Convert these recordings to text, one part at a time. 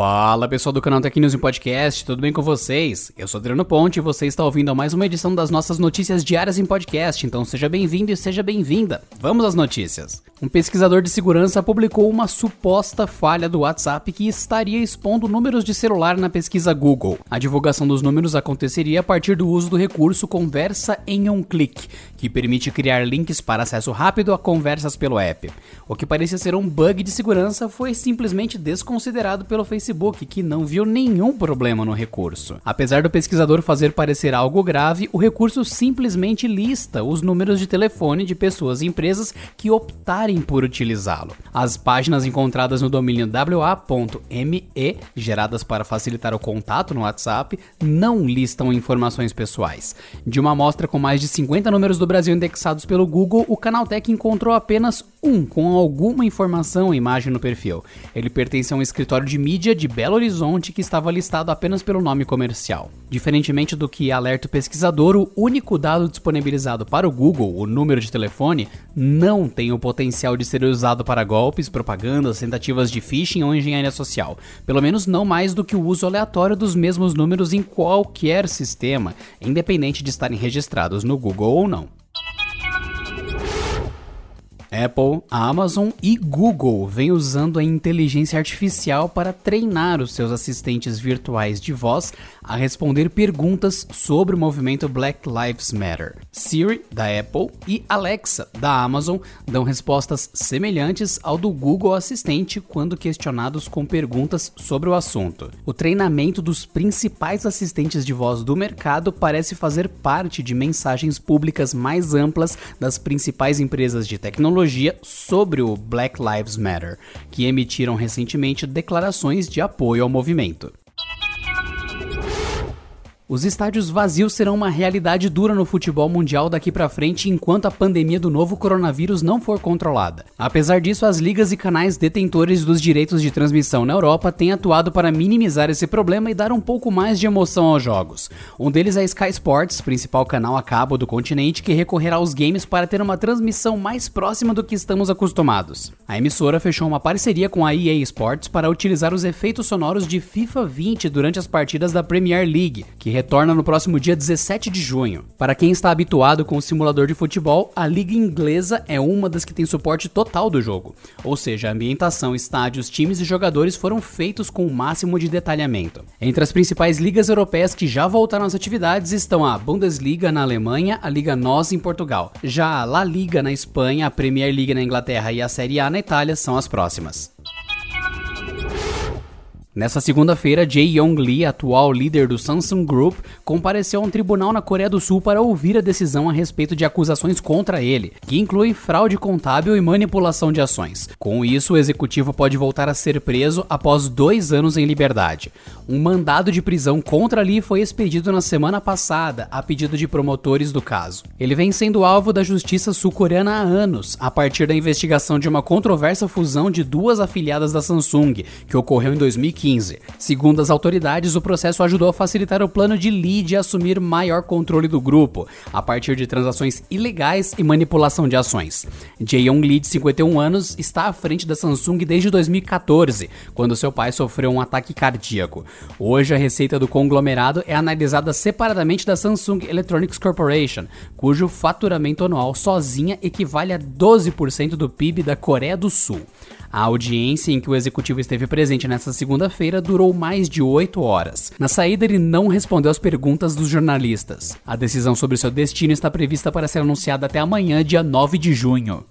Fala pessoal do canal Tech News em Podcast, tudo bem com vocês? Eu sou Adriano Ponte e você está ouvindo a mais uma edição das nossas notícias diárias em podcast, então seja bem-vindo e seja bem-vinda. Vamos às notícias. Um pesquisador de segurança publicou uma suposta falha do WhatsApp que estaria expondo números de celular na pesquisa Google. A divulgação dos números aconteceria a partir do uso do recurso Conversa em um clique, que permite criar links para acesso rápido a conversas pelo app. O que parecia ser um bug de segurança foi simplesmente desconsiderado pelo Facebook que não viu nenhum problema no recurso. Apesar do pesquisador fazer parecer algo grave, o recurso simplesmente lista os números de telefone de pessoas e empresas que optarem por utilizá-lo. As páginas encontradas no domínio wa.me, geradas para facilitar o contato no WhatsApp, não listam informações pessoais. De uma amostra com mais de 50 números do Brasil indexados pelo Google, o Canaltech encontrou apenas um com alguma informação ou imagem no perfil. Ele pertence a um escritório de mídia mídia de Belo Horizonte que estava listado apenas pelo nome comercial. Diferentemente do que alerta o pesquisador, o único dado disponibilizado para o Google, o número de telefone, não tem o potencial de ser usado para golpes, propagandas, tentativas de phishing ou engenharia social. Pelo menos não mais do que o uso aleatório dos mesmos números em qualquer sistema, independente de estarem registrados no Google ou não. Apple, Amazon e Google vêm usando a inteligência artificial para treinar os seus assistentes virtuais de voz a responder perguntas sobre o movimento Black Lives Matter. Siri, da Apple, e Alexa, da Amazon, dão respostas semelhantes ao do Google Assistente quando questionados com perguntas sobre o assunto. O treinamento dos principais assistentes de voz do mercado parece fazer parte de mensagens públicas mais amplas das principais empresas de tecnologia tecnologia sobre o Black Lives Matter, que emitiram recentemente declarações de apoio ao movimento. Os estádios vazios serão uma realidade dura no futebol mundial daqui para frente enquanto a pandemia do novo coronavírus não for controlada. Apesar disso, as ligas e canais detentores dos direitos de transmissão na Europa têm atuado para minimizar esse problema e dar um pouco mais de emoção aos jogos. Um deles é a Sky Sports, principal canal a cabo do continente, que recorrerá aos games para ter uma transmissão mais próxima do que estamos acostumados. A emissora fechou uma parceria com a EA Sports para utilizar os efeitos sonoros de FIFA 20 durante as partidas da Premier League, que retorna no próximo dia 17 de junho. Para quem está habituado com o simulador de futebol, a Liga Inglesa é uma das que tem suporte total do jogo, ou seja, a ambientação, estádios, times e jogadores foram feitos com o máximo de detalhamento. Entre as principais ligas europeias que já voltaram às atividades estão a Bundesliga na Alemanha, a Liga NOS em Portugal. Já a La Liga na Espanha, a Premier League na Inglaterra e a Série A na Itália são as próximas. Nessa segunda-feira, Jae Yong Lee, atual líder do Samsung Group, compareceu a um tribunal na Coreia do Sul para ouvir a decisão a respeito de acusações contra ele, que incluem fraude contábil e manipulação de ações. Com isso, o executivo pode voltar a ser preso após dois anos em liberdade. Um mandado de prisão contra Lee foi expedido na semana passada, a pedido de promotores do caso. Ele vem sendo alvo da justiça sul-coreana há anos, a partir da investigação de uma controversa fusão de duas afiliadas da Samsung, que ocorreu em 2015 2015. Segundo as autoridades, o processo ajudou a facilitar o plano de Lee de assumir maior controle do grupo, a partir de transações ilegais e manipulação de ações. Jae-Yong Lee, de 51 anos, está à frente da Samsung desde 2014, quando seu pai sofreu um ataque cardíaco. Hoje, a receita do conglomerado é analisada separadamente da Samsung Electronics Corporation, cujo faturamento anual sozinha equivale a 12% do PIB da Coreia do Sul. A audiência em que o executivo esteve presente nesta segunda-feira durou mais de oito horas. Na saída, ele não respondeu às perguntas dos jornalistas. A decisão sobre seu destino está prevista para ser anunciada até amanhã, dia 9 de junho.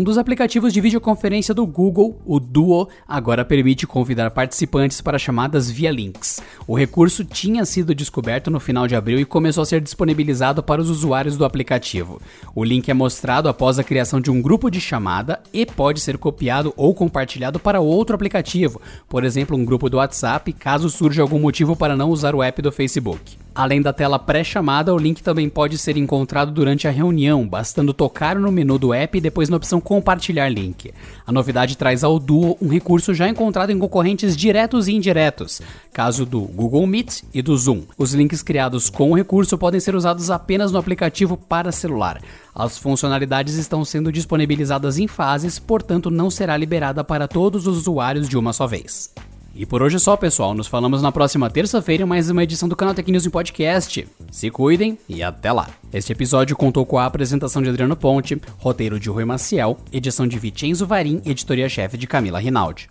Um dos aplicativos de videoconferência do Google, o Duo, agora permite convidar participantes para chamadas via links. O recurso tinha sido descoberto no final de abril e começou a ser disponibilizado para os usuários do aplicativo. O link é mostrado após a criação de um grupo de chamada e pode ser copiado ou compartilhado para outro aplicativo, por exemplo, um grupo do WhatsApp, caso surja algum motivo para não usar o app do Facebook. Além da tela pré-chamada, o link também pode ser encontrado durante a reunião, bastando tocar no menu do app e depois na opção compartilhar link. A novidade traz ao Duo um recurso já encontrado em concorrentes diretos e indiretos, caso do Google Meet e do Zoom. Os links criados com o recurso podem ser usados apenas no aplicativo para celular. As funcionalidades estão sendo disponibilizadas em fases, portanto não será liberada para todos os usuários de uma só vez. E por hoje é só, pessoal. Nos falamos na próxima terça-feira em mais uma edição do canal Tech News em Podcast. Se cuidem e até lá. Este episódio contou com a apresentação de Adriano Ponte, roteiro de Rui Maciel, edição de Vicenzo Varim e editoria-chefe de Camila Rinaldi.